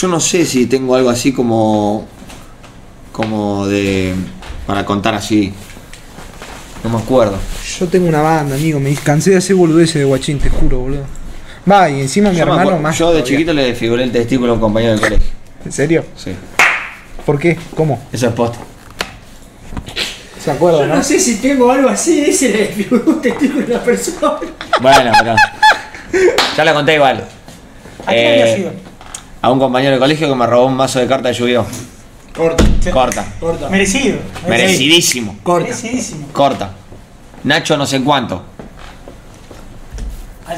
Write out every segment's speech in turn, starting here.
Yo no sé si tengo algo así como. como de. para contar así. No me acuerdo. Yo tengo una banda, amigo. Me cansé de hacer boludeces de guachín, te juro, boludo. Va, y encima mi Yo, hermano más. yo de todavía. chiquito le desfiguré el testículo a un compañero del colegio. ¿En serio? Sí. ¿Por qué? ¿Cómo? Eso es posta. ¿Se acuerda, Yo no? no sé si tengo algo así, ese le desfiguró un testículo a una persona. Bueno, pero. Ya la conté igual. ¿A qué Eh, había sido? A un compañero del colegio que me robó un mazo de cartas de lluvia. Corta. Corta. Corta. Merecido. Merecidísimo. Corta. Merecidísimo. Corta. Nacho no sé cuánto.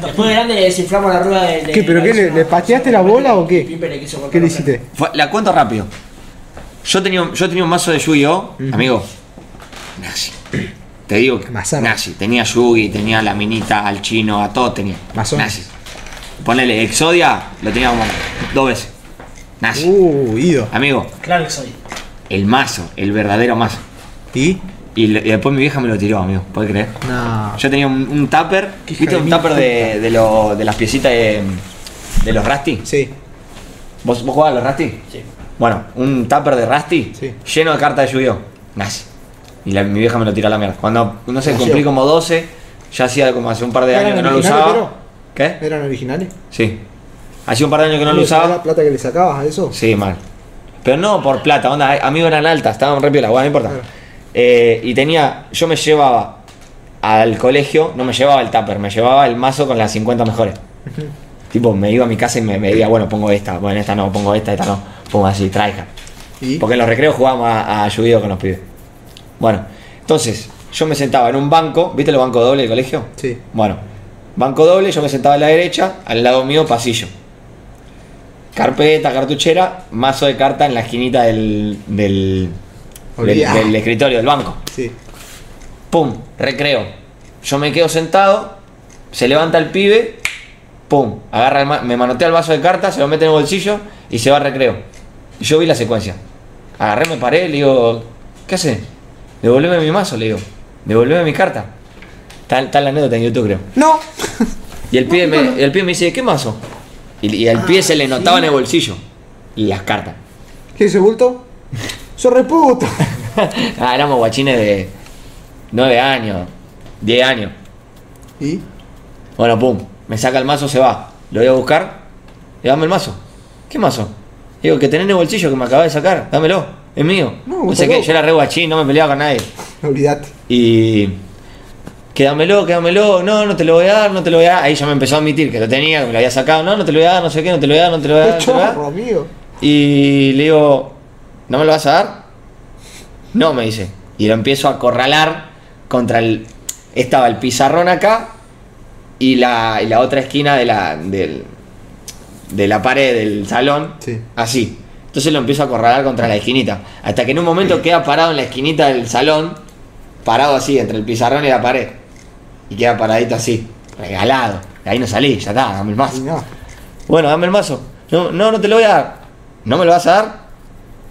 Después de grande le desinflamos la rueda del. ¿Qué, pero qué, le- le pateaste la bola o qué? ¿Qué le hiciste? Fue- la cuento rápido. Yo tenía, un- yo tenía un mazo de Yu-Gi-Oh! Amigo. Nazi. Te digo que. Nazi. Tenía Yugi, tenía la minita, al chino, a todo tenía. Mazón. Nazi. Ponele Exodia, lo tenía como dos veces. Nazi. Uh, ido. Amigo, Claro que soy. el mazo, el verdadero mazo. ¿Y? Y, le- y después mi vieja me lo tiró, amigo. ¿Puedes creer? No. Yo tenía un, un tupper. Qué ¿Viste un tupper de, de, lo- de las piecitas de, de los Rusty? Sí. ¿Vos, ¿Vos jugabas a los Rusty? Sí. Bueno, un tupper de Rusty Sí. lleno de cartas de yu Nazi. Y la- mi vieja me lo tiró a la mierda. Cuando, no sé, cumplí como 12, ya hacía como hace un par de ¿Eran años que no lo originales, usaba. ¿Qué? ¿Eran originales? Sí. Hacía un par de años que no lo ¿Y esa era usaba. la plata que le sacabas a eso? Sí, mal. Pero no por plata, onda, amigos eran altas, estaban re piola, bueno, no importa. Claro. Eh, y tenía, yo me llevaba al colegio, no me llevaba el tupper, me llevaba el mazo con las 50 mejores. Tipo, me iba a mi casa y me, me decía, bueno, pongo esta, bueno, esta no, pongo esta, esta no, pongo así, traiga. Porque en los recreos jugábamos a, a con los pibes. Bueno, entonces, yo me sentaba en un banco, ¿viste los bancos doble del colegio? Sí. Bueno, banco doble, yo me sentaba a la derecha, al lado mío pasillo. Carpeta, cartuchera, mazo de carta en la esquinita del, del, del, escritorio del banco. Sí. Pum, recreo. Yo me quedo sentado, se levanta el pibe, pum, agarra el me manotea el vaso de cartas, se lo mete en el bolsillo y se va al recreo. Y yo vi la secuencia. Agarré, me paré, le digo, ¿qué hace? Devolveme mi mazo, le digo. Devolveme mi carta. Está, está la anécdota en YouTube, creo. ¡No! Y el pibe me, el pibe me dice, ¿qué mazo? Y, y al pibe se le notaba en el bolsillo. Y las cartas. ¿Qué ese bulto? ¡Sos reputo! ah, éramos guachines de 9 años, 10 años. ¿Y? Bueno, pum, me saca el mazo, se va. Lo voy a buscar y dame el mazo. ¿Qué mazo? Digo, que tenés en el bolsillo que me acabas de sacar, dámelo, es mío. No, No, vos sé estás qué, loco. yo era re guachín, no me peleaba con nadie. Olvídate. Y. Quédamelo, quédamelo, no, no te lo voy a dar, no te lo voy a dar. Ahí ya me empezó a admitir que lo tenía, que me lo había sacado, no, no te lo voy a dar, no sé qué, no te lo voy a dar, no te lo voy a dar. ¡Qué no te lo voy a dar. chorro, amigo! Y le digo, ¿no me lo vas a dar? No, me dice. Y lo empiezo a acorralar contra el. Estaba el pizarrón acá y la, y la otra esquina de la, del- de la pared del salón. Sí. Así. Entonces lo empiezo a acorralar contra la esquinita. Hasta que en un momento queda parado en la esquinita del salón, parado así, entre el pizarrón y la pared. Y queda paradito así, regalado. De ahí no salí, ya está, dame el mazo. No. Bueno, dame el mazo. No, no, no te lo voy a dar. ¿No me lo vas a dar?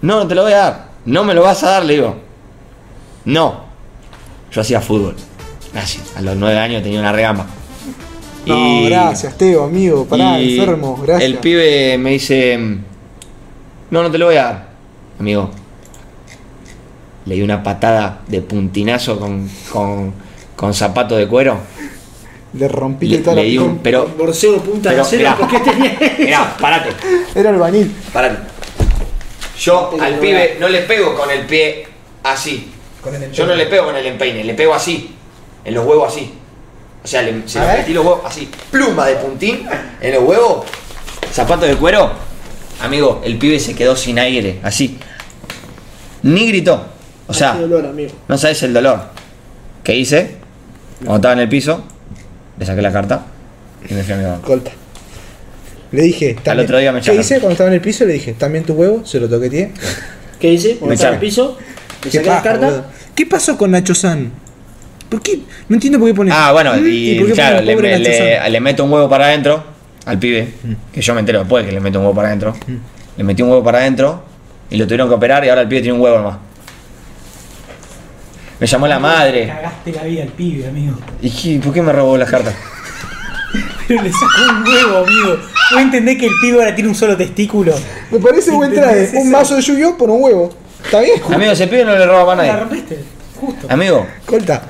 No, no te lo voy a dar. No me lo vas a dar, le digo. No. Yo hacía fútbol. Gracias. A los nueve años tenía una regama. No, gracias, Teo, amigo. Pará, y enfermo, gracias. El pibe me dice. No, no te lo voy a dar. Amigo. Le di una patada de puntinazo con, con, con zapato de cuero. Le rompí Le, toda le la di un. Pero. Borseo punta Pero, de acero, mirá. ¿por qué tenía Mirá, parate. Era el vanil. Parate. Yo al pibe no le pego con el pie así. Con el Yo no le pego con el empeine, le pego así. En los huevos así. O sea, le, se metí los huevos así. Pluma de puntín en los huevos. Zapato de cuero. Amigo, el pibe se quedó sin aire, así. Ni gritó. O sea, Qué dolor, amigo. no sabes el dolor. ¿Qué hice? Cuando estaba en el piso, le saqué la carta y me fui a mi banco. Colta. Le dije. también- otro día me ¿Qué echaron. hice cuando estaba en el piso? Le dije, también tu huevo, se lo toqueteé. ¿Qué hice? Cuando Me estaba en el echaron. piso, le ¿Qué saqué la paja, carta. boludo? ¿Qué pasó con Nacho San? ¿Por qué? No entiendo por qué pone. Ah, bueno, ¿Mm? y, por qué claro, pone le, pobre me- Nacho le- San? le meto un huevo para adentro al pibe, que yo me entero después que le meto un huevo para adentro. Le metí un huevo para adentro y lo tuvieron que operar y ahora el pibe tiene un huevo nomás. Me llamó la madre. Cagaste la vida al pibe, amigo. ¿Y qué- por qué me robó las cartas? Pero le sacó un huevo, amigo. ¿Vos entendés que el pibe ahora tiene un solo testículo? Me parece buen traje. ¿Entendés Un vaso de yu por un huevo. ¿Está bien? Amigo, ese pibe no le roba a La nadie. rompiste, justo. Amigo, Corta.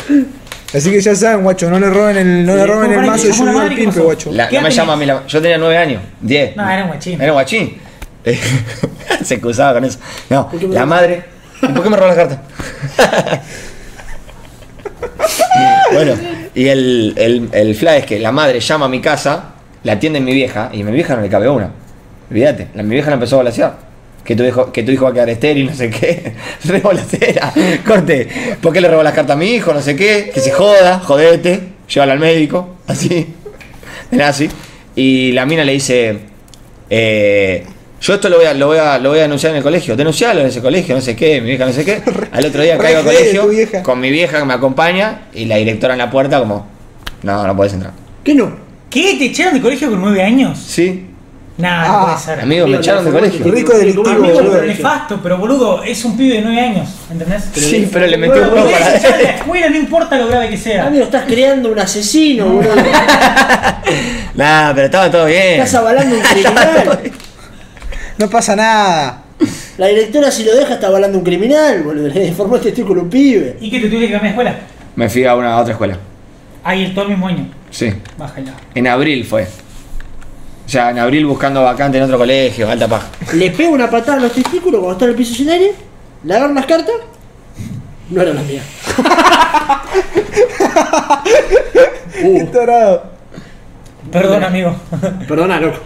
Así que ya saben, guacho, no le roben el, no Sí, le roben ¿cómo el mazo de la yu al pasó? guacho. la, ¿Qué no me llama a mí la- Yo tenía nueve años, 10. No, era un guachín. ¿Era un guachín? Eh, Se excusaba con eso. No, la madre. ¿Y por qué me robó las cartas? Bueno, y el, el, el fly es que la madre llama a mi casa, la atiende mi vieja, y a mi vieja no le cabe una. Olvídate, la, mi vieja la empezó a volasear. Que tu, hijo, que tu hijo va a quedar estéril, no sé qué. Re volacera. Corte. ¿Por qué le robó las cartas a mi hijo? No sé qué. Que se joda, jodete. Llévalo al médico. Así. Era así. Y la mina le dice, eh, yo esto lo voy, a, lo, voy a, lo voy a denunciar en el colegio. Denuncialo en ese colegio, no sé qué, mi vieja no sé qué. Al otro día caigo al colegio con mi vieja que me acompaña y la directora en la puerta como, no, no puedes entrar. ¿Qué no? ¿Qué? ¿Te echaron de colegio con nueve años? Sí, Nah, Ah, no puede ser. amigo, me echaron de colegio. Rico delictivo, Amigo, boludo. pero nefasto, pero boludo, es un pibe de nueve años, ¿entendés? Sí, pero le metió un podés para la escuela, no importa lo grave que sea. Amigo, estás creando un asesino, boludo. Nah, pero estaba todo bien. Estás avalando un criminal. No pasa nada. La directora, si lo deja, está avalando un criminal, boludo. Le deformó el testículo un pibe. ¿Y qué te tuviste que cambiar de escuela? Me fui a una a otra escuela. Ahí el todo el mismo año. Sí, Bájala. en abril fue. O sea, en abril buscando vacante en otro colegio, alta paja. Le pega una patada en los testículos cuando está en el piso sin aire. Le agarran las cartas. No era la mía. Qué tarado. Perdón, amigo. Perdona, loco.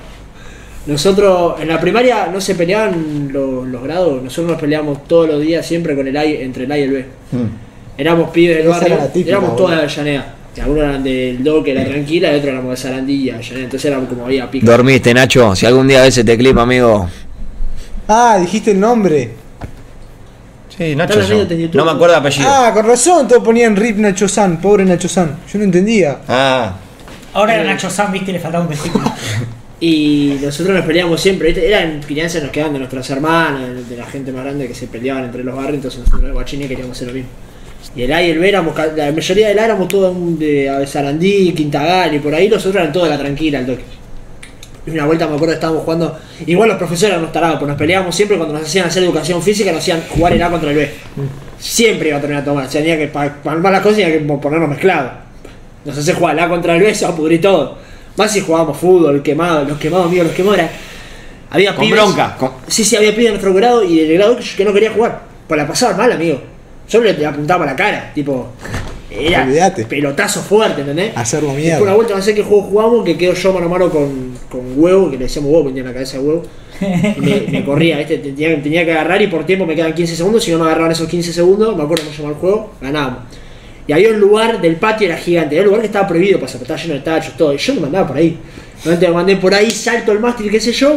Nosotros en la primaria no se peleaban los, los grados, nosotros nos peleábamos todos los días siempre con el A entre el A y el B. Mm. Éramos pibes del Esa barrio, era la típica, éramos todas de Avellaneda. Algunos eran del Do, que era tranquila, y otros éramos de Sarandí Avellaneda. Entonces éramos como había pica. Dormiste, Nacho. Si algún día ves este clip, amigo. Ah, dijiste el nombre. Sí, Nacho. No me acuerdo de apellido. Ah, con razón, todos ponían Rip Nacho San, pobre Nacho San. Yo no entendía. Ah, Ahora era Nacho Sam, viste, le faltaba un testículo. Y nosotros nos peleábamos siempre, ¿viste? eran crianzas nos quedaban de nuestras hermanas, de la gente más grande que se peleaban entre los barrios, entonces nosotros los guachines queríamos hacer lo mismo. Y el A y el B éramos, la mayoría del A éramos todos de Sarandí, Quintagal y por ahí, los otros eran todos de la tranquila, el toque. Y una vuelta me acuerdo estábamos jugando, igual los profesores nos tarados, pues nos peleábamos siempre cuando nos hacían hacer educación física, nos hacían jugar el A contra el B. Siempre iba a terminar a tomar, o sea, tenía que para palmar las cosas tenía que ponernos mezclados. Nos hace jugar el A contra el B, se va a pudrir todo. Más si jugábamos fútbol, quemado, los quemados, amigos, los quemados era. Había con pibes- bronca. con- Sí, sí, había pibes de nuestro grado y del grado que, no quería jugar. Pues la pasaban mal, amigo. Yo le, le apuntaba a la cara, tipo. Era pelotazo fuerte, ¿entendés? Hacerlo Después mierda. una vuelta, no sé qué juego jugamos, que quedo yo mano a mano con, con huevo, que le decíamos huevo, tenía la cabeza de huevo. Y me, me corría, ¿viste? Tenía, tenía que agarrar y por tiempo me quedan 15 segundos. Si no me agarraban esos 15 segundos, me acuerdo cómo se llamaba el juego, ganábamos. Y había un lugar del patio, era gigante. Era un lugar que estaba prohibido pasar, estaba lleno de tachos, todo. Y yo me mandaba por ahí. Normalmente me mandé por ahí, salto el mástil, qué sé yo.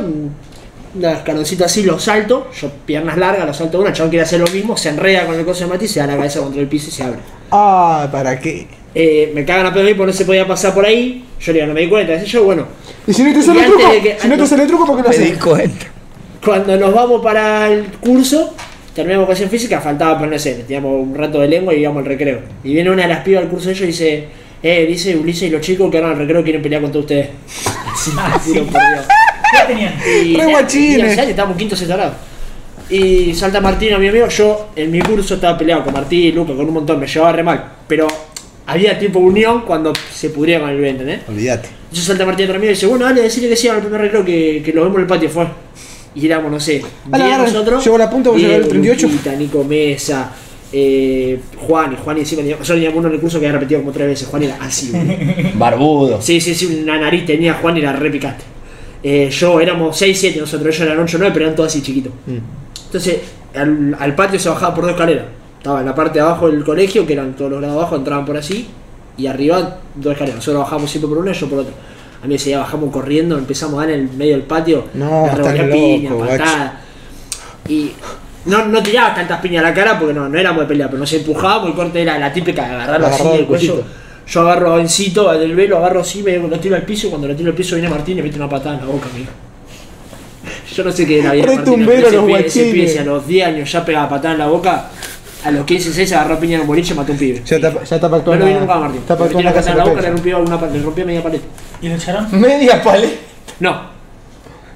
Una escaloncito así, lo salto. Yo, piernas largas, lo salto una. El chabón quiere hacer lo mismo, se enreda con el coso de mástil, se da la cabeza contra el piso y se abre. Ah, ¿para qué? Eh, me cagan a pedo a mí porque no se podía pasar por ahí. Yo le digo, no me di cuenta, qué sé yo, bueno. Y si no te sale el truco, que- si no te sale el truco, ¿por qué lo Me di cuenta. Cuando nos vamos para el curso, terminamos educación física, faltaba poner, no sé, teníamos un rato de lengua y íbamos al recreo. Y viene una de las pibas del curso de ellos y dice, eh, dice Ulises y los chicos que ahora al recreo quieren pelear con todos ustedes. Sí, te juro sí. por Dios. ¿Qué tenían? Y Re guachines. teníamos años, estábamos quinto separado. Y salta Martín, mi amigo, yo en mi curso estaba peleado con Martín y Luca, con un montón, me llevaba re mal. Pero había tipo unión cuando se pudría con el B, ¿entendés? Olvídate. Yo salta Martín atrás mío y dice, bueno, dale, decirle que sí al primer recreo que, que lo vemos en el patio, fue. Y éramos, no sé, A la 10 garra, nosotros. llegó la punta, vos al 38. Luquita, Nico Mesa, eh, Juan, y Juan y encima tenía, teníamos uno en el curso que había repetido como tres veces, Juan era así. Barbudo. Sí, sí, sí, una nariz tenía Juan y era re picante. Eh, yo éramos 6, 7 nosotros, ellos eran 8, 9, pero eran todos así chiquitos. Entonces, al, al patio se bajaba por dos escaleras. Estaba en la parte de abajo del colegio, que eran todos los grados abajo, entraban por así, y arriba dos escaleras. Nosotros bajábamos siempre por una y yo por otra. A mí me decía, bajamos corriendo, empezamos a dar en el medio del patio, No, loco, piña, patada. Y no, no tiraba tantas piñas a la cara porque no, no éramos de pelea, pero nos empujábamos y corte era la típica de agarrarlo así el del cuello. Yo agarro a Encito del velo, agarro así, me lo tiro al piso y cuando lo tiro al piso viene Martín y me mete una patada en la boca, amigo. Yo no sé qué era bien. Martín, ese los pibe- ese guachines. si a los 10 años ya pegaba patada en la boca, a los 15, 16 agarró piña en un boliche y mató a un pibe. Ya está, ya está para No lo vi nunca a Martín. Actuar una la casa en la boca, le rompió, una, pa- le rompió media pared. ¿Y lo echaron? Media paleta. No,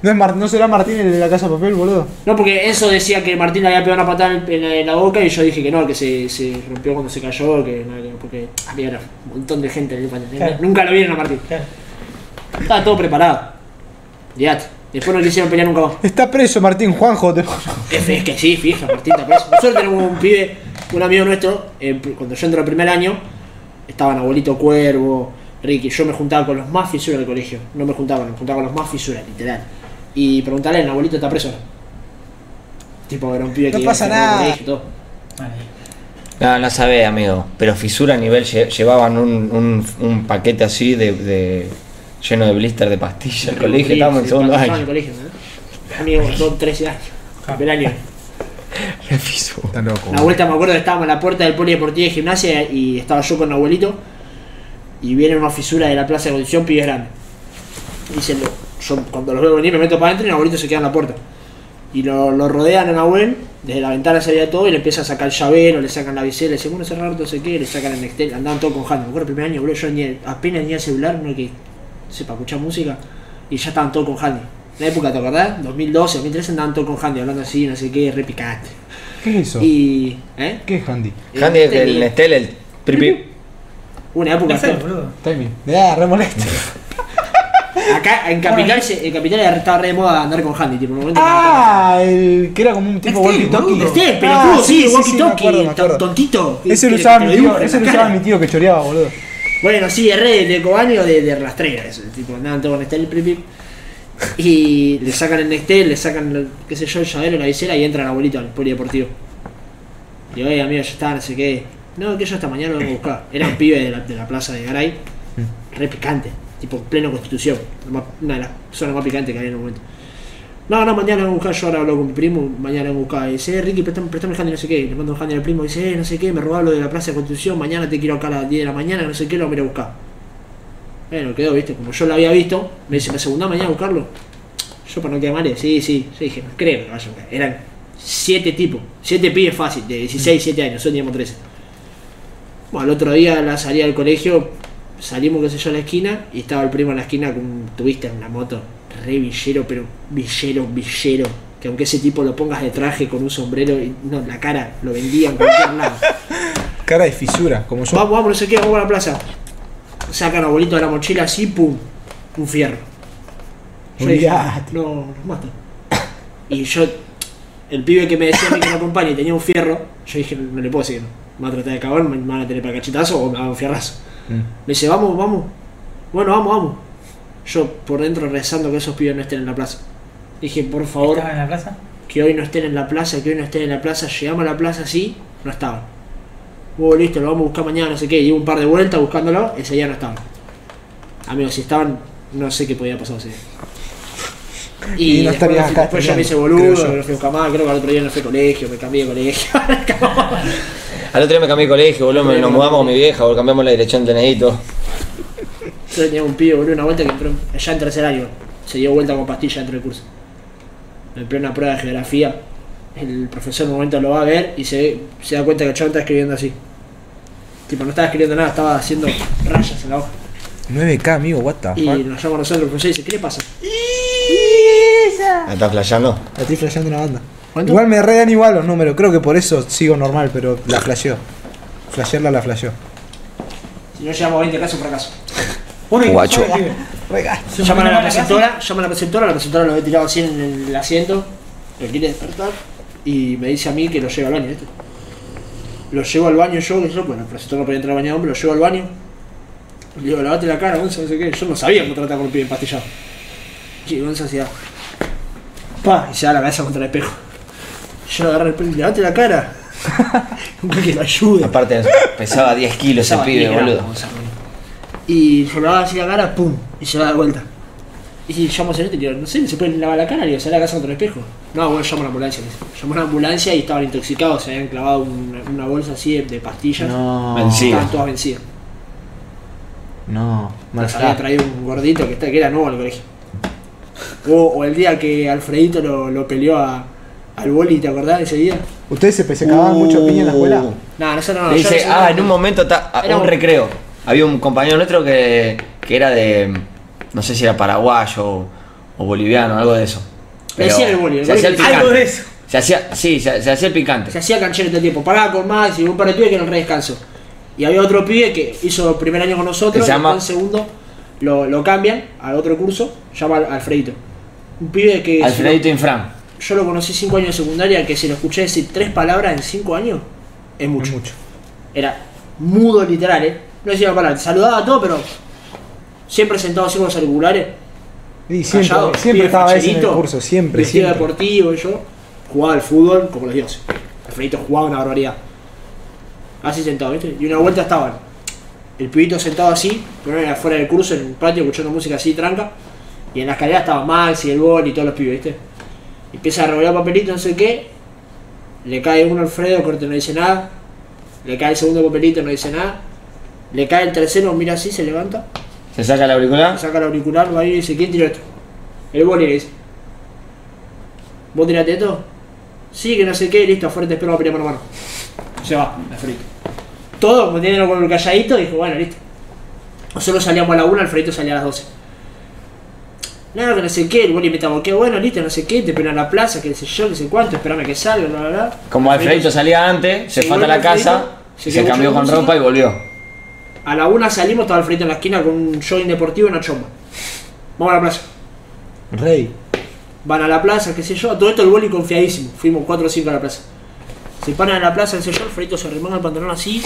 No, es Mar- no será Martín el de la casa de papel, boludo. No, porque Enzo decía que Martín le había pegado una patada en, en la- en la boca y yo dije que no, que se, se rompió cuando se cayó, que no, que- porque había un montón de gente en el. Claro. Nunca lo vieron a Martín. Claro. Estaba todo preparado. Fíjate. Después no quisieron pelear nunca más. Está preso Martín Juanjo. te- Es, es que sí, fija, Martín está preso. Nosotros tenemos un pibe, un amigo nuestro, eh, cuando yo entré el primer año, estaban abuelito Cuervo, Ricky, yo me juntaba con los más fisuras del colegio. No me juntaba, me juntaba con los más fisuras, literal. Y preguntarle, el abuelito está preso. ahora?". Tipo, era un pibe No que pasa iba a nada. colegio y todo. No, no sabés, amigo. Pero fisura a nivel lle- llevaban un, un, un paquete así de, de- lleno de blister de pastillas al colegio. Estábamos en segundo estaba en año. el colegio, ¿no? Amigo, son 13 años. Primer año. Está loco. Una vuelta me acuerdo que estábamos en la puerta del polideportivo de gimnasia y estaba yo con mi abuelito y viene una fisura de la plaza de condición pibes grandes. Y dicen, yo cuando los veo venir me meto para adentro y mi abuelito se queda en la puerta. Y lo, lo rodean a Nahuel, desde la ventana se veía todo y le empiezan a sacar el llavero, le sacan la visera, le dicen, bueno, cerrar no sé qué, le sacan el Nextel, andaban todos con Handy. Me acuerdo el primer año, boludo, yo ni- apenas tenía celular, no que sepa escuchar música, y ya estaban todos con Handy. En la época, ¿te acordás? 2012, 2013 andaban todos con Handy, hablando así, no sé qué, re picante. ¿Qué es eso? Y. ¿Eh? ¿Qué es Handy? Handy es el Nestel, el pripi. Una época. boludo. Timing. Ah, re molesto. Acá en Capital, se- en Capital estaba re de moda andar con Handy, tipo, en un momento. Ah, el que era como un tipo walkie talkie. Este, sí, walkie talkie, tontito. Ese lo que- usaba mi tío, ese lo usaba mi tío que choreaba, boludo. Bueno, sí, es re de cobaño o de, de rastrera, eso, tipo, andaban todos con prip, prip. Y le sacan el Nestel, le sacan, el- qué sé yo, el llavero, la visera y entra el abuelito al polideportivo. Digo, oye, amigo, ya está, no sé qué. No, que yo hasta mañana lo vengo a buscar. Era un pibe de la, de la plaza de Garay, re picante, tipo pleno constitución, una de las zonas más picantes que había en el momento. No, no, mañana vengo a buscar, yo ahora hablo con mi primo, mañana vengo a buscar. Y dice, eh, Ricky, préstame, préstame el handy, no sé qué. Le mando un handy al primo, dice, eh, no sé qué, me robaron lo de la plaza de constitución, mañana te quiero acá a las 10 de la mañana, no sé qué, lo voy a buscar. Bueno, quedó, viste, como yo lo había visto, me dice, ¿me segunda mañana a buscarlo? Yo para no quedar mal, sí, sí, yo dije, no creo que vaya a buscar. Eran siete tipos, siete pibes fácil, de 16, 7 años, nosotros teníamos 13. Bueno, el otro día la salida del colegio, salimos, qué sé yo, a la esquina, y estaba el primo en la esquina con un tuviste en una moto, re villero, pero villero, villero. Que aunque ese tipo lo pongas de traje con un sombrero, y no, la cara lo vendía en cualquier lado. Cara de fisura, como yo. Vamos, vamos, no sé qué, vamos a la plaza. Sacan a abuelito de la mochila así, pum, un fierro. Yo dije, no, nos matan. Y yo, el pibe que me decía a mí que me acompañe y tenía un fierro, yo dije, no, no le puedo decir, me va a tratar de cabrón, me van a tener para cachetazo o me va a un fierrazo. Mm. Me dice, vamos, vamos. Bueno, vamos, vamos. Yo por dentro rezando que esos pibes no estén en la plaza. Dije, por favor, ¿Estaba en la plaza? que hoy no estén en la plaza, que hoy no estén en la plaza. Llegamos a la plaza así, no estaban. Hubo listo, lo vamos a buscar mañana, no sé qué. Y un par de vueltas buscándolo, ese día no estaban. Amigos, si estaban, no sé qué podía pasar ese día. Y no después, acá después yo me hice boludo, creo yo. que no fui a buscar más, creo que al otro día no fui a colegio, me cambié de colegio. Al otro día me cambié de colegio, boludo, me- nos mudamos con mi vieja, boludo, cambiamos la dirección y todo. Yo tenía un pibe, boludo, una vuelta que entró allá en tercer año. Se dio vuelta con pastilla dentro del curso. En plena prueba de geografía. El profesor en un momento lo va a ver y se, se da cuenta que el chabón está escribiendo así. Tipo, no estaba escribiendo nada, estaba haciendo rayas en la hoja. 9K, amigo, what the Y fuck. nos llama a nosotros el profesor y dice, ¿qué le pasa? ¿Me estás flasheando? La estoy flasheando una banda. ¿Cuánto? Igual me redan igual los números, creo que por eso sigo normal, pero la flasheó. Flashearla la flasheó. Si no llevamos 20 casos, fracaso. Bueno, ¿y qué Guacho. pibe? Rega. ¿Se Llaman a la preceptora, llaman a la preceptora, la preceptora lo ve tirado así en el asiento, lo quiere despertar y me dice a mí que lo lleve al baño, ¿viste? Lo llevo al baño yo, que yo, bueno, el preceptor no podía entrar al baño de hombre, lo llevo al baño. Le digo, lavate la cara, Gonza, no sé qué. Yo no sabía cómo tratar con un pibe empastillado. Y Gonza hacía. Pa, y se da la cabeza contra el espejo. Yo lo agarré el pelo y lavate la cara. Como que lo ayude. Aparte, pesaba 10 kilos ese Pesaba pibe, 10 gramos, boludo. Gonza, boludo. Y yo lo lavaba así la cara, pum, y se da de vuelta. Y si llamo a Celeste y digo, no sé, ¿se pueden lavar la cara? Le digo, sale a casa contra el espejo. No, bueno, llamo a la ambulancia. Llamó a la ambulancia y estaban intoxicados, se habían clavado una, una bolsa así de, de pastillas. No. Vencido. Estaban todas vencidas. No. Las había traído un gordito que, está, que era nuevo al colegio. O, o el día que Alfredito lo, lo peleó a, al boli, ¿te acordás de ese día? ¿Ustedes se, se cagaban mucho piña en la escuela? Uh. No, nosotros no. Le yo dice, no- ah, en un momento, ta- a- Era un un- recreo. Había un compañero nuestro que, que era de, no sé si era paraguayo o, o boliviano, algo de eso. Le decían el boli, el se boli hacía el picante. Algo de eso. Se hacía, sí, se, se hacía el picante. Se hacía canchero todo el tiempo. Paraba con Max y un par de pibes que eran re descanso. Y había otro pibe que hizo el primer año con nosotros, se llama- el segundo lo, lo cambian al otro curso, llama Al- Alfredito. Un pibe que Alfredito Infran. yo lo conocí cinco años de secundaria, que si lo escuché decir tres palabras en cinco años, es mucho. Es mucho. Era mudo literal, ¿eh? No decía una palabra, saludaba a todo, pero siempre sentado así con los auriculares. Y siempre, callado, siempre estaba ese en el curso, siempre, vestido siempre. deportivo y yo jugaba al fútbol como los dioses. Alfredito jugaba una barbaridad. Así sentado, ¿viste? Y una vuelta estaban el pibito sentado así, pero era afuera del curso, en el patio, escuchando música así, tranca. Y en la escalera estaba Max y el Bol y todos los pibes, ¿viste? Empieza a revolear papelito, no sé qué. Le cae uno a Alfredo, corte, no dice nada. Le cae el segundo papelito, no dice nada. Le cae el tercero, mira así, se levanta. Se saca el auricular. Saca el auricular, va ahí y dice, ¿quién tiró esto? El boli le dice. ¿Vos tiraste esto? Sí, que no sé qué, listo, afuera te espero a pelear mano a mano. Se va, Alfredito. Todo, metiéndolo con el calladito, dijo, bueno, listo. Nosotros salíamos a la 1, Alfredito salía a las 12. No, que no sé qué, el boli me taboqueó, bueno, listo, no sé qué, te esperan en la plaza, que sé yo, que sé cuánto, esperame que salga, bla, bla, bla. Como Alfredito salía antes, se Sí, fue bueno, la casa, se se cambió con ropa y volvió. A la 1 salimos, estaba Alfredito en la esquina con un jogging deportivo y una chomba. Vamos a la plaza. Rey. Van a la plaza, qué sé yo, todo esto el boli confiadísimo. Fuimos 4 o 5 a la plaza. Se paran en la plaza, qué sé yo, Alfredito se remanga el pantalón así,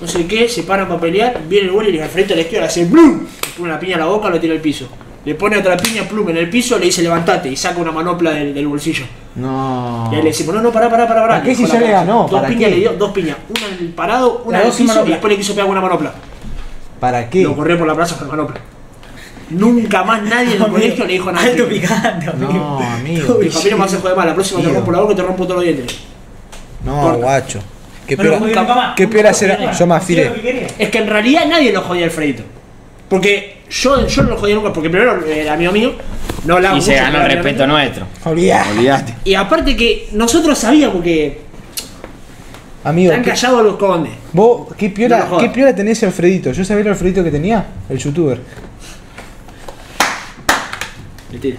no sé qué, se paran para pelear, viene el boli y le Alfredito a la izquierda, hace ¡blum! Le pone una piña a la boca, lo tira al piso. Le pone otra piña plum en el piso, le dice levantate y saca una manopla del, del bolsillo. No. Y ahí le decimos, no, no, pará, pará, pará, pará. ¿Para qué Le si ya le ganó? Dos ¿Para piñas qué? le dio, dos piñas. Una en el parado, una en el piso y después le quiso pegar una manopla. ¿Para qué? Lo corrió por la plaza con la manopla. Nunca más nadie en el colegio le dijo nada. Alto picante, amigo. No, amigo. Dijo, a mí no me hace joder más, la próxima te rompo la boca y te rompo todos los dientes. No, Corta. guacho. ¿Qué peor, peor hacer? Yo. Es que en realidad nadie lo jodía a Alfredito. Porque yo, yo no lo jodía nunca, porque primero era amigo mío, no hablaba Y se ganó el respeto amigo. nuestro. Olvídate. Y aparte que nosotros sabíamos que Amigo, están ¿qué- callados los condes. vos, ¿qué piola. ¿qué piola tenés Alfredito? Yo sabía el Alfredito que tenía, el youtuber. Mentira.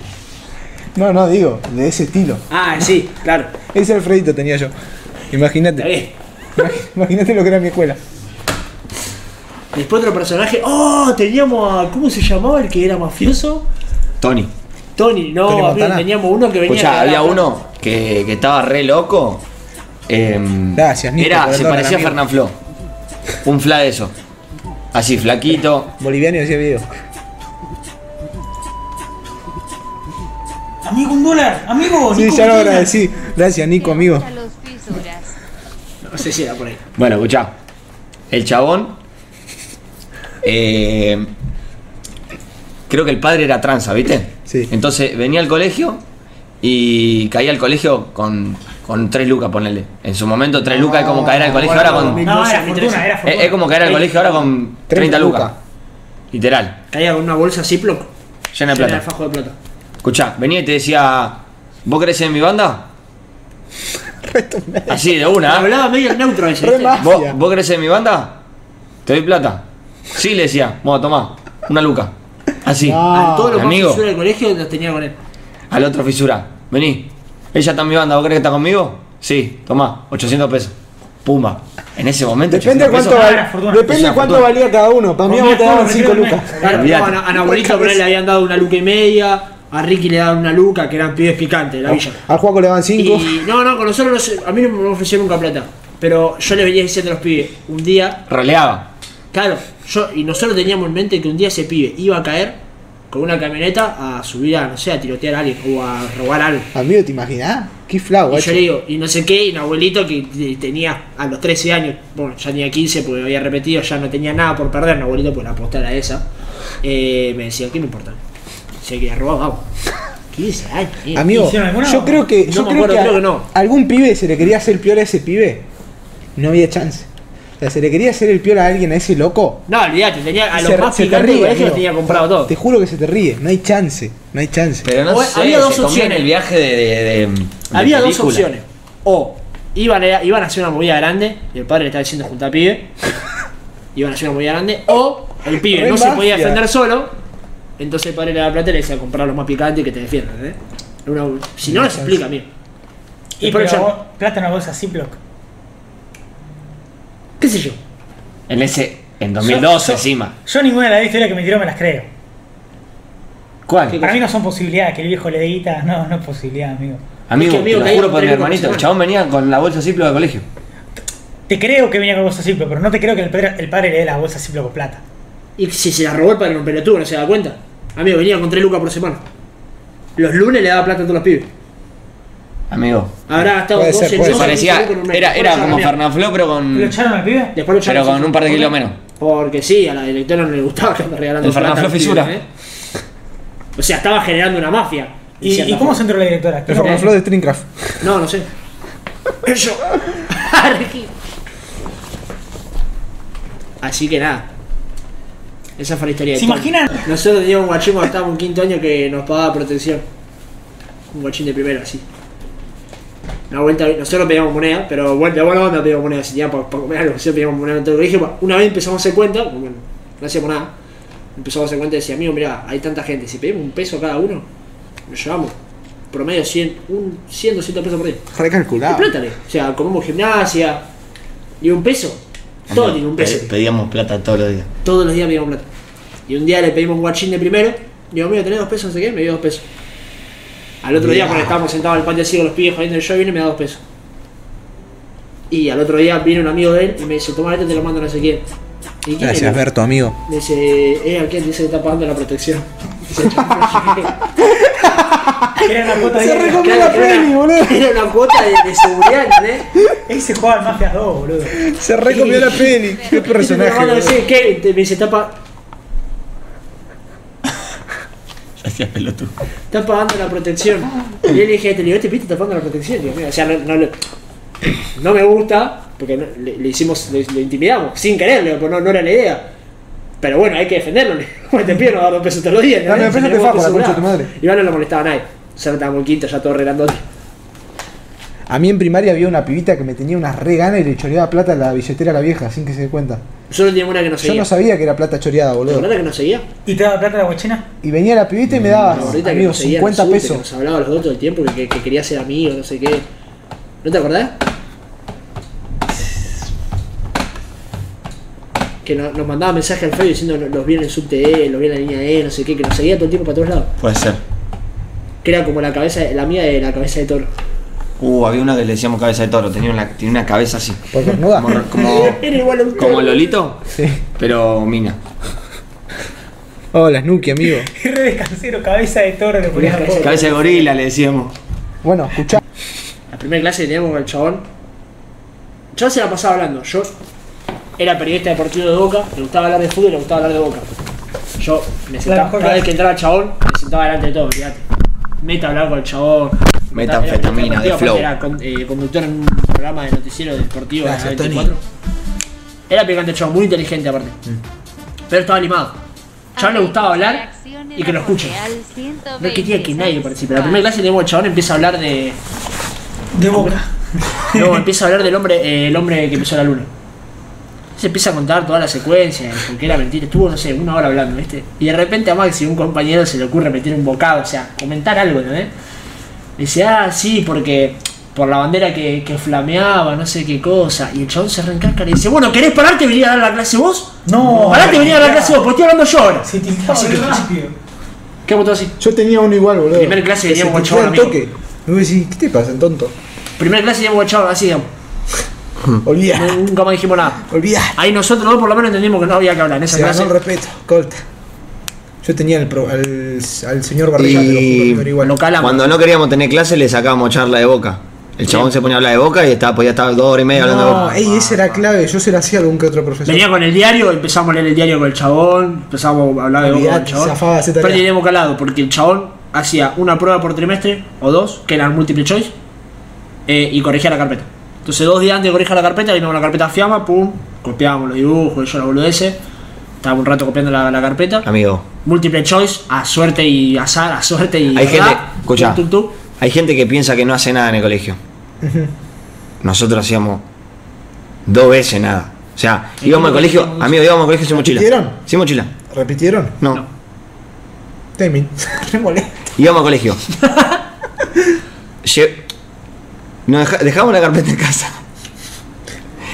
No, no, digo, de ese estilo. Ah, sí, claro. Ese Alfredito tenía yo. Imagínate. Imagínate lo que era mi escuela. Después otro personaje. ¡Oh! Teníamos a. ¿Cómo se llamaba el que era mafioso? Tony. Tony. No, Tony amigo, Montana. teníamos uno que venía. Escucha, que había uno que, que estaba re loco. em, Gracias, Nico, Era, se parecía a. Fernán Flo. Un fla de eso. Así, flaquito. Boliviano y hacía video. Amigo, un dólar. Amigo, Sí, Nico, ya lo agradecí. Gracias, Nico, amigo. No sé si era por ahí. Bueno, escucha. El chabón. Eh, creo que el padre era tranza, ¿viste? Sí. Entonces venía al colegio y caía al colegio con, con 3 lucas, ponele. En su momento 3 lucas es como caer al colegio ahora con. No, era 2013. fortuna, era Es, fortuna. es como caer al colegio ahora con 30 lucas. Literal, Caía con una bolsa Ziploc. llena de llena plata. fajo de plata. Escuchá, venía y te decía, ¿vos ser en mi banda? Así, de una. ¿eh? Hablaba medio neutro ese. ¿Vos. ¿Vos ser en mi banda? ¿Te doy plata? Sí, le decía. Bueno, tomá, una luca. Así. No. A todos los amigo. profesores del colegio los tenía con él. Al otro fisura. Vení. Ella está en mi banda, ¿vos querés que está conmigo? Sí, tomá, 800 pesos. Pumba. En ese momento, Depende 800 cuánto. Ah, val- depende valía cada uno. Para mí a vos te daban todo, 5 me lucas. Claro, Olvídate. no, a, por él le habían dado una luca y media. A Ricky le daban una luca, que eran pibes picantes de la villa. Al Juaco le daban 5. Y no, no, con nosotros no sé, a mí no me ofrecieron nunca plata. Pero yo les venía diciendo a los pibes, un día, Roleaba. Claro, yo y nosotros teníamos en mente que un día ese pibe iba a caer con una camioneta a subir a, no sé, a tirotear a alguien o a robar algo. Amigo, ¿te imaginás? Qué flau, Y yo le digo, y no sé qué, y mi abuelito que eh, tenía a los 13 años, bueno, ya tenía 15 porque había repetido, ya no tenía nada por perder, mi abuelito pues la aposta era esa, eh, me decía, ¿qué me importa? Si hay que robar, vamos. 15 años, eh. Amigo, yo creo que, No yo me creo acuerdo, que, a- creo que no. algún pibe se le quería hacer piola a ese pibe. No había chance. O sea, se le quería hacer el piola a alguien, a ese loco. No, olvídate, tenía a se- los más se te picantes ríe, los amigo. tenía comprado todo. Te juro que se te ríe. No hay chance. No hay chance. Pero no O- sé, había dos se opciones. el viaje de, de, de- de Había dos opciones. O iban a, iban a hacer una movida grande, y el padre le estaba diciendo junta pibe, iban a hacer una movida grande, o el pibe no se podía defender solo, Entonces el padre le da plata y le decía comprar lo más picante y que te defiendan, ¿eh? Una- si no, no se explica, amigo. Y ya- vos- plata en una bolsa Ziploc. ¿Qué sé yo? En ese. En 2012 Yo- yo- encima. Yo ninguna de las historias que me tiró me las creo. ¿Cuál? ¿Qué Para mí no son posibilidades, que el viejo le dé guita, no, no es posibilidad, amigo. Amigo, Es que, amigo, te que lo hay juro un por mi periódico hermanito. El chabón venía con la bolsa Ziploc de colegio. Te creo que venía con bolsa Ziploc, pero no te creo que el padre, el padre le dé la bolsa Ziploc con plata. Y si se la robó el padre un pelotudo, no se da cuenta. Amigo, venía con 3 lucas por semana. Los lunes le daba plata a todos los pibes. Amigo. Habrá gastado Puede 12 ser, puede Se ser. parecía. Era, era lo como Fernanfloo, pero ¿Lo con. echaron al pibe? Después lo echaron Pero con un par de kilos menos. Porque sí, a la directora no le gustaba que ande regalando El plata Fernanfloo al pibe, fisura. ¿eh? O sea, estaba generando una mafia. de ¿Y, cierta y cómo se forma. entró la directora? ¿Qué El? Fernanfloo de Streamcraft. No, no sé. Eso. Así que nada. Esa fue la historia de ¿Se Tom. imaginan? Nosotros teníamos un guachín cuando estábamos en quinto año que nos pagaba protección. Un guachín de primero, así. Una vuelta, nosotros pedíamos moneda, pero bueno, de buena onda pedíamos moneda, si tenía para, comer algo, nosotros pedíamos moneda en todo el colegio. Una vez empezamos a hacer cuenta, bueno, no hacíamos nada, empezamos a hacer cuenta y decía, amigo, mira, hay tanta gente, si pedimos un peso cada uno, nos llevamos promedio 100, un 100, 200 pesos por día. Recalculado. Plátale. O sea, comemos gimnasia. Y un peso. Todo tiene un peso. Pe- Pedíamos plata todos los días. Todos los días pedíamos plata. Y un día le pedimos un guachín de primero. Digo, amigo, ¿tenés dos pesos? No sé qué. Me dio dos pesos. Al otro día, cuando estábamos sentados en el patio así con los pibes jodiendo el show, vino y me da dos pesos. Y al otro día vino un amigo de él y me dice, toma este, te lo mando no sé quién. ¿Y quién Gracias, es? Berto, amigo. Me dice, eh, aquel dice que está pagando la protección. Dice, Era una cuota Se de recomió la era peli, boludo. Era una cuota de, de seguridad, ¿entendés? Ahí se jugaba al Mafias 2, boludo. Se recomió la peli. Qué personaje. Boludo. decía, ¿qué? Te- Me dice, está, pa- Hacía pelotudo. está pagando la protección. Y yo le dije, te digo, este pito está pagando la protección. Digo, mira, o sea, no, no, le- no me gusta, porque no- le, le hicimos, le, le intimidamos, sin quererle, porque no, no era la idea. Pero bueno, hay que defenderlo. le digo, te pido no dar dos pesos todos los días. ¿no? Dame dos pesos, te fajo, la que concha de tu asegurar. madre. Iván no le molestaba a nadie. Ya estábamos en quinto, ya todo arreglando. A mí en primaria había una pibita que me tenía unas re ganas y le choreaba plata a la billetera a la vieja sin que se dé cuenta. Solo teníamos una que Yo seguía. no sabía que era plata choreada, ¿La boludo. verdad que nos seguía? ¿Y te daba plata la guachina? Y venía la pibita y me daba, que amigo, nos seguía en 50 el subte, Que pesos. nos hablaba los dos todo el tiempo, que, que- que quería ser amigo, no sé qué. ¿No te acordás? Que no- nos mandaba mensaje al Facebook diciendo los vi en el subte E, los vi en la línea E, no sé qué, que nos seguía todo el tiempo para todos lados. Puede ser. Que era como la cabeza, la mía de la cabeza de toro. Uh, había una que le decíamos cabeza de toro. Tenía una, tenía una cabeza así. Como, como, Era igual a un como. Lolito, Sí. pero mina. Hola, Snooki, amigo. Re descansero, cabeza de toro le ponías Cabeza de Cabeza de gorila le decíamos. Bueno, escuchá. La primera clase que teníamos con el chabón. Chabón se la pasaba hablando. Yo era periodista deportivo de Boca, le gustaba hablar de fútbol y le gustaba hablar de Boca. Yo me sentaba, cada vez que entraba el chabón, me sentaba delante de todo, fíjate. Meta a hablar con el chabón. Metanfetamina, de flow. Era con- eh, conductor en un programa de noticiero deportivo de la Gracias, Tony. 24. Era picante chabón, muy inteligente aparte. Pero estaba animado. Chabón le gustaba hablar y que lo escuchen. No quería que nadie participe. La primera clase teníamos el chabón empieza a hablar de. De boca. No, empieza a hablar del hombre, eh, el hombre que pisó la luna. Se empieza a contar toda la secuencia, porque era mentira. Estuvo, no sé, una hora hablando, ¿viste? Y de repente a Maxi, un compañero, se le ocurre meter un bocado, o sea, comentar algo, ¿no? Dice, ah, sí, porque por la bandera que, que flameaba, no sé qué cosa. Y el chabón se reencasca y dice, bueno, ¿querés pararte y venir a dar la clase vos? No. Parate y venir a dar la clase vos, porque estoy hablando yo ahora. Se tiltaba Así que- rápido. ¿Qué todo así? Yo tenía uno igual, boludo. Primer clase con te chabón, amigo. toque. Me voy a decir, ¿qué te pasa, tonto? Primera clase teníamos el chabón así, digamos. Olvidá. Nunca más dijimos nada. Olvidá. Ahí nosotros dos por lo menos entendimos que no había que hablar en esa Se ganó clase. el respeto, Colta. Yo tenía el pro- al, al señor Barriga, te lo Y- era igual. Lo calamos. Cuando no queríamos tener clase le sacábamos charla de boca. El chabón se ponía a hablar de boca y estaba, podía estar dos horas y media hablando de No, boca. ey, esa era clave. Yo se la hacía a algún que otro profesor. Venía con el diario, empezamos a leer el diario con el chabón, empezamos a hablar de boca con el chabón. zafaba. Pero teníamos calado, porque el chabón hacía una prueba por trimestre, o dos, que eran multiple choice, eh, y corregía la carpeta. Entonces dos días antes de corregir la carpeta, vino la carpeta fiamma, pum, copiábamos los dibujos, yo la boludece, estábamos un rato copiando la, la carpeta. Amigo, Multiple choice, a suerte y azar, a suerte y. hay gente, escucha, tum. hay gente que piensa que no hace nada en el colegio. Nosotros hacíamos dos veces nada. O sea, íbamos al colegio, amigo, íbamos al colegio sin mochila. ¿Repitieron? Sin mochila. ¿Repitieron? No. No. Temin. Íbamos al colegio. Lle- Nos dejamos la carpeta en casa.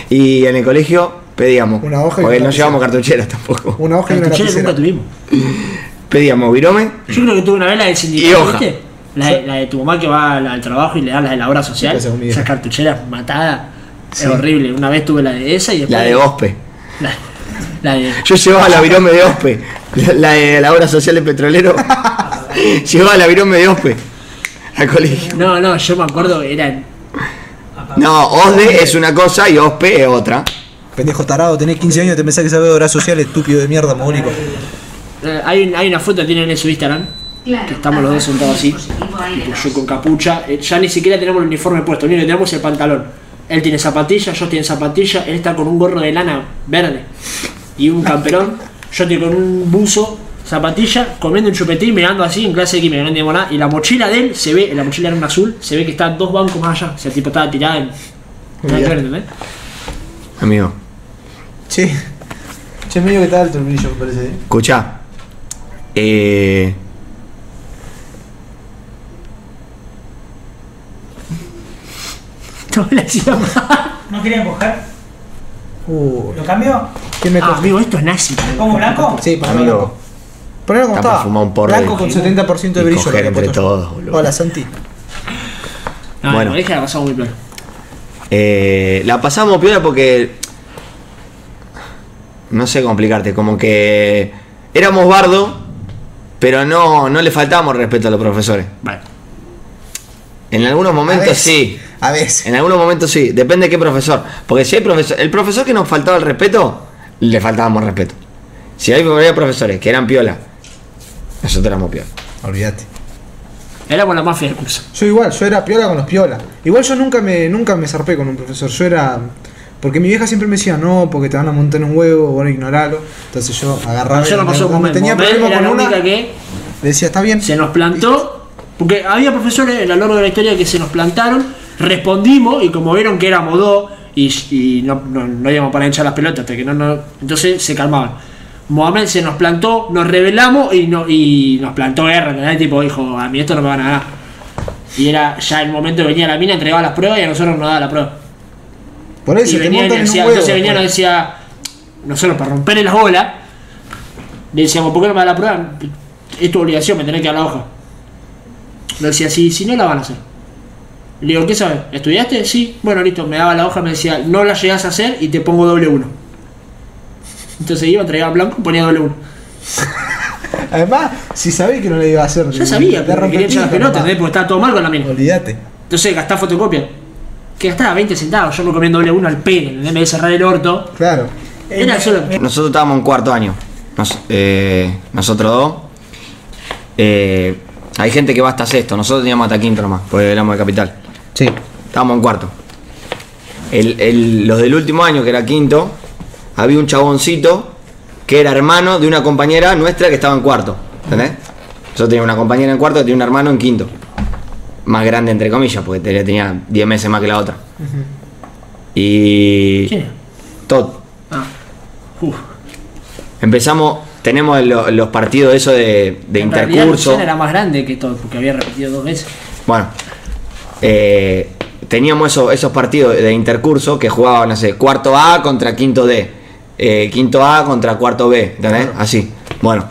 Y en el colegio pedíamos. Una hoja y Porque una no lapicera. llevamos cartucheras tampoco. Una hoja y una Cartuchera lapicera. nunca tuvimos. Pedíamos virome. Yo creo que tuve una vez la del Y sindicato, hoja. ¿viste? La, de- la de tu mamá que va al, al trabajo y le da la de la obra social. Esa es un video. Esas cartucheras matadas. Sí. Es horrible. Una vez tuve la de esa y después. La de OSPE. La, la de. Yo llevaba la virome de OSPE. La, la de la obra social de petrolero. llevaba la virome de OSPE. Al colegio. No, no, yo me acuerdo, eran. No, OSDE es una cosa y OSPE es otra. Pendejo tarado, tenés 15 años, te pensás que sabés de obras sociales, estúpido de mierda, mogólico. eh, Hay, un- hay una foto que tienen en su Instagram. Que estamos los dos sentados así. tipo, yo con capucha. eh, Ya ni siquiera tenemos el uniforme puesto, ni tenemos el pantalón. Él tiene zapatillas, yo tiene zapatillas. Él está con un gorro de lana verde y un camperón. Yo estoy con un buzo, zapatilla, comiendo un chupetín, mirando así en clase de química, no entendemos nada. Y la mochila de él se ve, la mochila era un azul, se ve que está dos bancos más allá. O sea, el tipo estaba tirada en. Amigo, Che. Che, medio que está alto el brillo, me parece. ¿eh? escucha. Eh, No la hacía mal. ¿No querían coger? Uh, ¿Lo cambio? ¿Quién me Ah, coge? amigo, esto es nazi. ¿Pongo blanco? Sí, para Amigo. blanco. Ponelo como Está estaba. un porro Blanco con 70% de brillo. coger entre todos, boludo. Hola, Santi. No, Bueno. el colegio la pasamos muy bien. eh, la pasamos piola porque. No sé cómo explicarte, como que. Éramos bardo, pero no, no le faltábamos respeto a los profesores. Vale. En algunos A momentos veces. sí. A veces. En algunos momentos sí, depende de qué profesor. Porque si hay profesor, el profesor que nos faltaba el respeto, le faltábamos respeto. Si hay profesores que eran piola, nosotros éramos piola. Olvídate. Éramos la mafia del curso. Yo igual, yo era piola con los piola. Igual yo nunca me, nunca me zarpé con un profesor. Yo era. Porque mi vieja siempre me decía, no, porque te van a montar en un huevo, bueno, ignoralo. Entonces yo agarraba. Yo no pasó con tenía con una. que decía, está bien. se nos plantó. Porque había profesores a lo largo de la historia que se nos plantaron, respondimos y como vieron que éramos dos y, y no, no, no íbamos para hinchar las pelotas, hasta que no, no, entonces se calmaban. Mohamed se nos plantó, nos rebelamos y, no, y nos plantó guerra, ¿entendés? Tipo, dijo, a mí esto no me van a ganar. Y era ya el momento que venía la mina, entregaba las pruebas y a nosotros nos daba la prueba. Por eso Y te montan en un decía, huevo. entonces venía y decía, nosotros para romperle las bolas, le decíamos, ¿por qué no me da la prueba? Es tu obligación, me tenés que dar la hoja. Le decía, si, si no la van a hacer. Le digo, ¿qué sabes? ¿Estudiaste? Sí. Bueno, listo, me daba la hoja, me decía, no la llegás a hacer y te pongo doble uno. Entonces iba, entregaba blanco y ponía doble uno. Además, si sabés que no le iba a hacer. Ya sabía, te quería echar las pelotas. Porque estaba todo mal con la mina. Olvídate. Entonces gastá fotocopia. Que gastaba 20 centavos, yo me comía doble uno al pene, ¿entendés? En vez de cerrar el orto. Claro. Era solo. Nosotros estábamos en cuarto año. Nos- eh, nosotros dos. Eh, hay gente que va hasta sexto. Nosotros teníamos hasta quinto nomás, porque éramos de capital. Sí. Estábamos en cuarto. El- el- los del último año, que era quinto, había un chaboncito que era hermano de una compañera nuestra que estaba en cuarto. ¿Entendés? Yo tenía una compañera en cuarto que tenía un hermano en quinto. Más grande, entre comillas, porque tenía- tenía 10 meses más que la otra. Y. ¿Quién es? Todd. Ah. Uf. Empezamos, tenemos lo- los partidos eso de, de En intercurso. Era más grande que todo, porque había repetido dos veces. Bueno, eh, teníamos eso- esos partidos de intercurso que jugaban, no sé, cuarto A contra quinto D, eh, quinto A contra cuarto B, ¿entendés? Así. Bueno,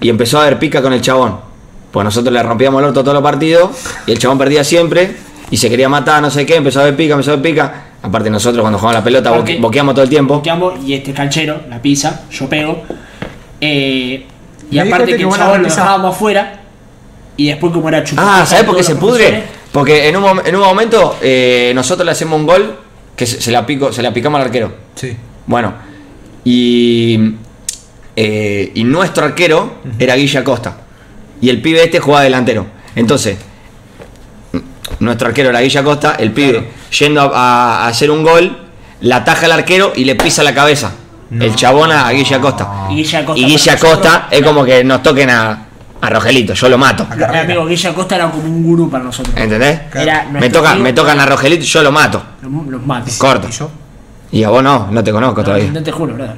y empezó a haber pica con el chabón. Pues nosotros le rompíamos el orto a todos los partidos y el chabón perdía siempre y se quería matar, no sé qué, empezó a haber pica, empezó a haber pica. Aparte nosotros cuando jugamos la pelota boque- boqueamos todo el tiempo. Boqueamos y este canchero, la pisa, yo pego. Eh, y Me aparte que que el chabón lo dejábamos afuera. Y después como era chupar. Ah, ¿sabes por qué se pudre? Porque en un, en un momento eh, nosotros le hacemos un gol que se, se la pico, se la picamos al arquero. Sí. Bueno, y, eh, y nuestro arquero era Guille Acosta. Y el pibe este jugaba delantero. Entonces, nuestro arquero era Guille Acosta, el pibe yendo a, hacer un gol, la ataja al arquero y le pisa la cabeza. El chabón a, a Guille Acosta. Y nosotros- Acosta es como que nos toquen a, a Rogelito, yo lo mato. Eh, amigo, Guille Acosta era como un gurú para nosotros. ¿Entendés? Era Me, toca, me tocan a Rogelito y yo lo mato. Los, los mates. Corto. ¿Y yo? Y a vos no, no te conozco No, todavía. no te juro, brother.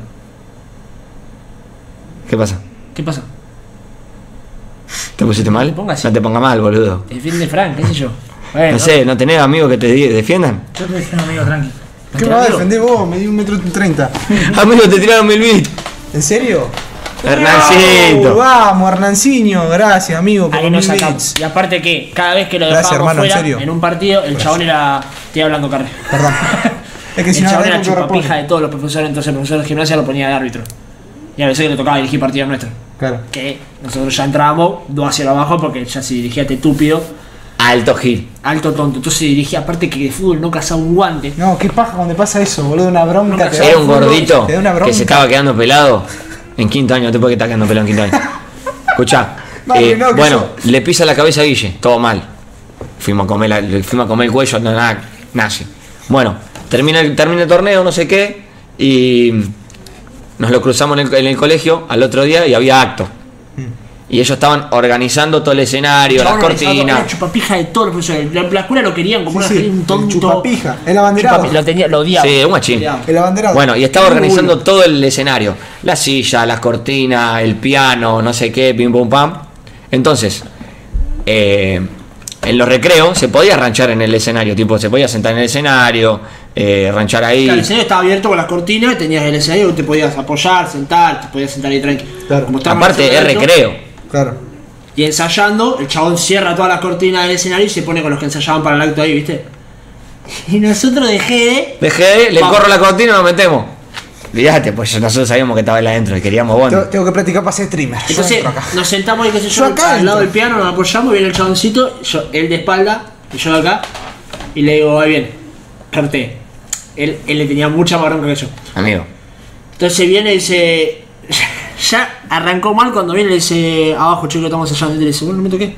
¿Qué pasa? ¿Qué pasa? ¿Te pusiste mal? te pongas así. No te ponga mal, boludo. Defiende Frank, qué sé yo. Bueno, No sé, ¿no tenés amigos que te defiendan? Yo te un amigo tranqui. ¿Qué me vas a defender vos? Me di un metro treinta. Amigos, te tiraron mil bits. ¿En serio? Hernancito. Oh, vamos, Hernanciño. Gracias, amigo. por Ahí los nos mil sacamos. bits. Y aparte que cada vez que lo Gracias, dejábamos hermano, en fuera, serio. en, un partido, el chabón era. Estoy hablando carne. Perdón. Es que El si no chabón era arranco, que chupapija de todos los profesores, entonces el profesor de gimnasia lo ponía de árbitro. Y a veces le tocaba dirigir partidos nuestros. Claro. Que nosotros ya entrábamos dos hacia abajo porque ya se dirigía este estúpido, Alto Gil. alto tonto. Entonces se dirigía, aparte que de fútbol no cazaba un guante. No, qué paja cuando pasa eso, boludo. Una bronca. Te da Era un gordito Te da una que se estaba quedando pelado. En quinto año, no te puede estar quedando pelado en quinto año. Escuchá. Vale, eh, no, bueno, le pisa la cabeza a Guille, todo mal. Fuimos a comer, la- le fuimos a comer el cuello, no, nada, nazi. Bueno, termina el, termina el torneo, no sé qué, y nos lo cruzamos en el, en el colegio al otro día y había acto. Y ellos estaban organizando todo el escenario, las cortinas. Era chupapija de todos los profesores. La, la escuela lo querían como Sí, una sí, un el tonto. chupapija, el abanderado. Chupapi- Lo, tenía, lo odiaba. Sí, un. Odiaba. El abanderado. Bueno, y estaba organizando todo el escenario. La silla, las cortinas, el piano, no sé qué, pim pum pam. Entonces, eh, en los recreos se podía ranchar en el escenario, tipo, se podía sentar en el escenario, eh, ranchar ahí. Claro, el escenario estaba abierto con las cortinas, tenías el escenario que te podías apoyar, sentar, te podías sentar ahí tranqui. Claro. Como estaba Aparte, es recreo. Claro. Y ensayando, el chabón cierra todas las cortinas del escenario y se pone con los que ensayaban para el acto ahí, ¿viste? Y nosotros dejé Dejé, le Vamos. corro la cortina y nos metemos. Fíjate, pues nosotros sabíamos que estaba él adentro y queríamos Tengo, bueno. tengo que practicar para ser streamer. Entonces nos sentamos ahí, qué sé Yo yo, acá al lado del piano, nos apoyamos, viene el chaboncito, yo, él de espalda, y yo de acá, y le digo, ahí bien, carté. Él, él le tenía mucha más bronca que yo. Amigo. Entonces viene y dice, ya arrancó mal cuando viene y dice, abajo chico, estamos ensayando, y le dice, bueno, no me toqué.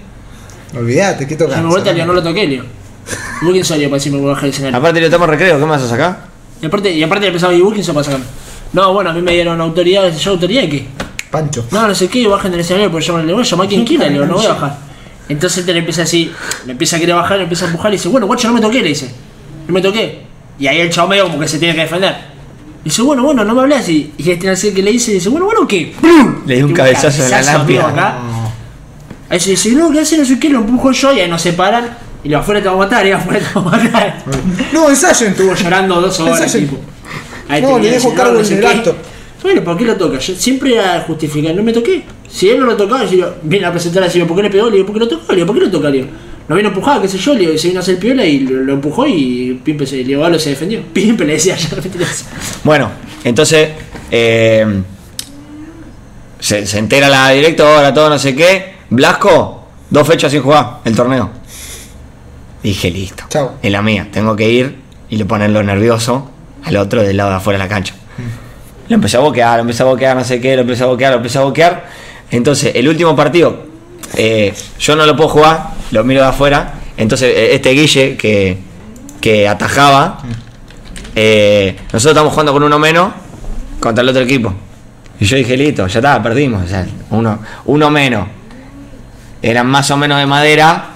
Olvídate, ¿qué tocas? Ya me vuelta, digo, no lo toqué, le digo. ¿Y vos quién salió para decirme que voy a bajar el escenario? Aparte, le estamos recreo, ¿qué me vas a sacar? Y aparte, y aparte le empezaba, ¿y sos para sacarme? No, bueno, a mí me dieron autoridad, ¿yo autoridad qué? Pancho. No, no sé qué, bajen del escenario porque yo me le voy a llamar a quien quiera, le digo, no voy a bajar. Entonces te le empieza así, le empieza a querer bajar, le empieza a empujar y dice, bueno, guacho, no me toqué, le dice. No me toqué. Y ahí el chavo medio como que se tiene que defender. Y dice, bueno, bueno, no me hables. Y, y este así que le dice, dice, bueno, bueno, ¿qué? Le di un cabezazo en la acá. Ahí se dice, no, ¿qué hace? No sé qué, lo empujo yo y ahí nos separan. Y lo afuera te va a matar, y afuera te va a matar. No, ensayo en Estuvo llorando dos horas, el- tipo. Ahí No, le dejo cargo en el acto. Bueno, ¿por qué lo toca? Yo siempre era justificar, no me toqué. Si él no lo tocaba, yo viene a presentar así, ¿por qué le pegó? Le digo, ¿por qué lo tocó? Le digo, ¿por qué lo toca? Le digo, no vino a empujar, qué sé yo, le se vino a hacer piola y lo, lo empujó y Pimpe se, le digo, Galo se defendió. Pimpe le decía, ya. Bueno, entonces eh, se, se entera la directora, todo no sé qué. Blasco, dos fechas sin jugar el torneo. Dije, listo. Chao. Es la mía, tengo que ir y le ponerlo nervioso al otro del lado de afuera de la cancha. Lo empecé a boquear, lo empecé a boquear, no sé qué, lo empecé a boquear, lo empecé a boquear. Entonces, el último partido, eh, yo no lo puedo jugar, lo miro de afuera. Entonces, eh, este Guille que, que atajaba, eh, nosotros estamos jugando con uno menos contra el otro equipo. Y yo dije, listo, ya está, perdimos. O sea, uno, uno menos. Eran más o menos de madera,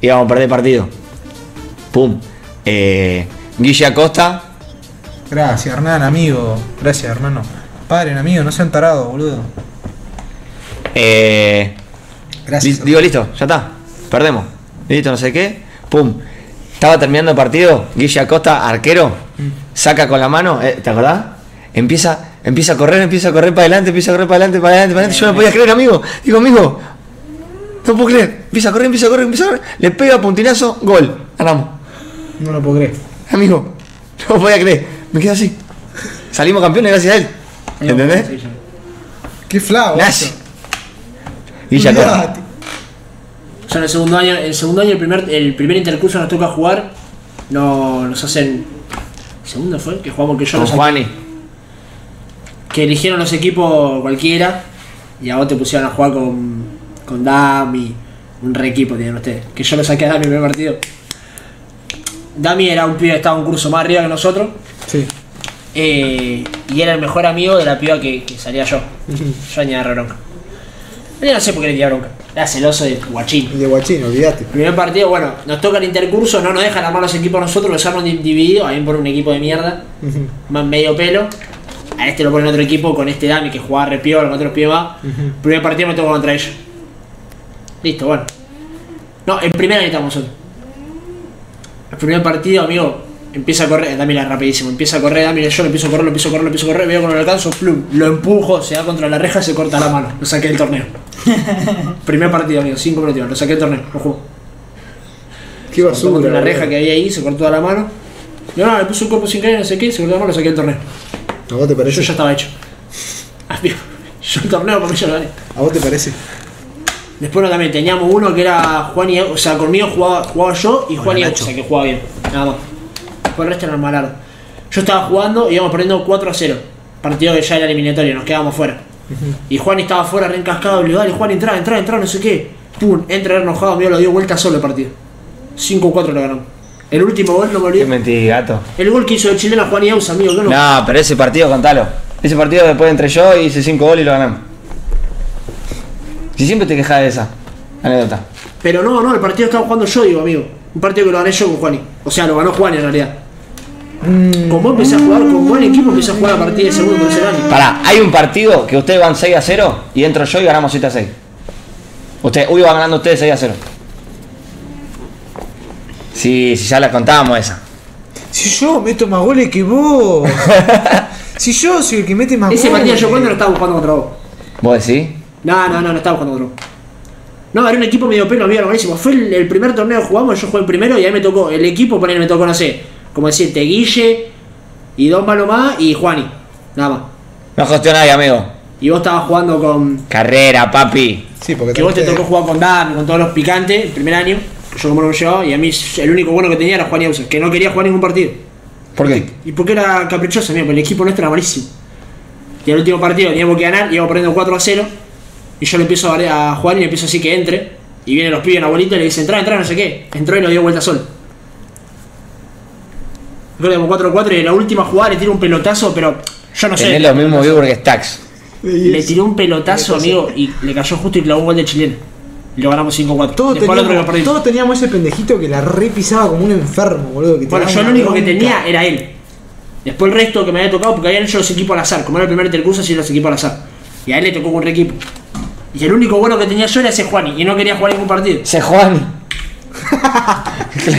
íbamos a perder partido. Pum. Eh, Guille Acosta, Gracias, Hernán, amigo. Gracias, hermano. Paren, amigo, no sean tarados, boludo. eh, Gracias. Digo, listo, ya está. Perdemos. Listo, no sé qué. Pum. Estaba terminando el partido. Guille Acosta, arquero. Saca con la mano. eh, ¿Te acordás? Empieza, empieza a correr, empieza a correr para adelante, empieza a correr para adelante, para adelante, para adelante. Yo no podía creer, amigo. Digo, amigo. No puedo creer. Empieza a correr, empieza a correr, empieza a correr. Le pega puntinazo, gol. Ganamos. No lo puedo creer. Amigo. No podía creer. Me quedé así. Salimos campeones gracias a él. ¿Entendés? Qué flavo. Nazi. Guille Acosta. Ya en el segundo año, el segundo año, el primer, el primer intercurso nos toca jugar, no, nos hacen. ¿Segundo fue? Que jugamos que yo Con los Juani. que eligieron los equipos cualquiera y a vos te pusieron a jugar con, con Dami, un re equipo tienen ustedes. Que yo lo saqué a Dami en el primer partido. Dami era un pibe que estaba un curso más arriba que nosotros Sí. eh, y era el mejor amigo de la piba que, que salía yo. Yo tenía re bronca. Yo no sé por qué le tenía bronca. Era celoso de guachín. Y de guachín, olvídate. Primer partido, bueno, nos toca el intercurso, no nos dejan armar los equipos nosotros, los arman di- divididos, a mí por un equipo de mierda, más medio pelo. A este lo ponen otro equipo con este Dami que jugaba re piola, con otros pibes más. Primer partido me toca contra ellos. Listo, bueno. No, en primera necesitamos nosotros. El primer partido, amigo, empieza a correr, Dami era rapidísimo, empieza a correr, Dami, yo lo empiezo a correr, lo empiezo a correr, lo empiezo a correr, veo que no lo alcanzo, plum, lo empujo, se da contra la reja, se corta la mano, lo saqué del torneo. primer partido, amigo, cinco minutos, lo saqué del torneo, lo jugó. Qué Cortó contra basura. una reja que había ahí, se cortó la mano. No, no, le puso un cuerpo sin querer, no sé qué, se cortó la mano, lo saqué del torneo. ¿A vos te Yo parece? ya estaba hecho. Amigo, yo el torneo porque yo lo gané. ¿A vos te parece? Después no, también teníamos uno que era Juan y o sea, conmigo jugaba, jugaba yo y Juan y o sea, que jugaba bien, nada más. Resto eran malardos. Yo estaba jugando y íbamos perdiendo 4 a 0. Partido que ya era eliminatorio, nos quedábamos fuera. Y Juan estaba fuera, re encascado, y le digo, dale Juan, entra, entra, entra, no sé qué. Pum, entra enojado, amigo, lo dio vuelta solo el partido. 5-4 lo ganamos. El último gol, no me Qué olvidé. mentí, gato. El gol que hizo el chileno Juan y Ausa, amigo, que no. No, pero ese partido, contalo. Ese partido después entre yo y hice 5 goles y lo ganamos. Si siempre te quejas de esa anécdota. Pero no, no, el partido estaba jugando yo, digo, amigo. Un partido que lo gané yo con Juani. O sea, lo ganó Juan en realidad. Como empecé a jugar con buen equipo, empecé a jugar a partir del segundo tercer año. Pará, hay un partido que ustedes van 6 a 0 y entro yo y ganamos 7 a 6. Usted, uy, va ganando ustedes 6 a 0. Sí, sí, ya la contábamos esa. Si yo meto más goles que vos. si yo soy el que mete más Ese goles. partido yo cuando no estaba jugando contra vos. ¿Vos decís? No, no, no, no estaba jugando contra vos. No, era un equipo medio pelo, amigo, buenísimo. Fue el, el primer torneo que jugamos, yo jugué el primero y ahí me tocó, el equipo poner me tocó, no sé, como decirte, Guille y Don Palomá y Juani. Nada más. No nadie, amigo. Y vos estabas jugando con. Carrera, papi. Sí, porque Que vos te tocó jugar con Dan, con todos los picantes, el primer año. Yo como no me llevaba, y a mí el único bueno que tenía era Juan Yausa, que no quería jugar ningún partido. ¿Por qué? Y porque era caprichoso, amigo, porque el equipo nuestro era malísimo. Y el último partido teníamos que ganar, íbamos perdiendo 4 a 0. Y yo le empiezo a, dar a Juan y le empiezo así que entre. Y vienen los pibes en la bolita y le dicen, entra, entra, no sé qué. Entró y nos dio vuelta solo. Creo que íbamos 4 a 4 y en la última jugada le tiro un pelotazo, pero yo no sé. Tenés los mismos views que Stacks. Le tiró un pelotazo, amigo, y le cayó justo y clavó un gol de chileno. Y lo ganamos 5-4. Todos lo teníamos, perdimos. todos teníamos ese pendejito que la repisaba como un enfermo, boludo. Que Bueno, yo lo único que tenía era él. Después el resto que me había tocado, porque habían hecho los equipos al azar. Como era el primer intercurso, sí los equipos al azar. Y a él le tocó un re equipo. Y el único bueno que tenía yo era ese Juani. Y no quería jugar ningún partido. Se Juani. claro.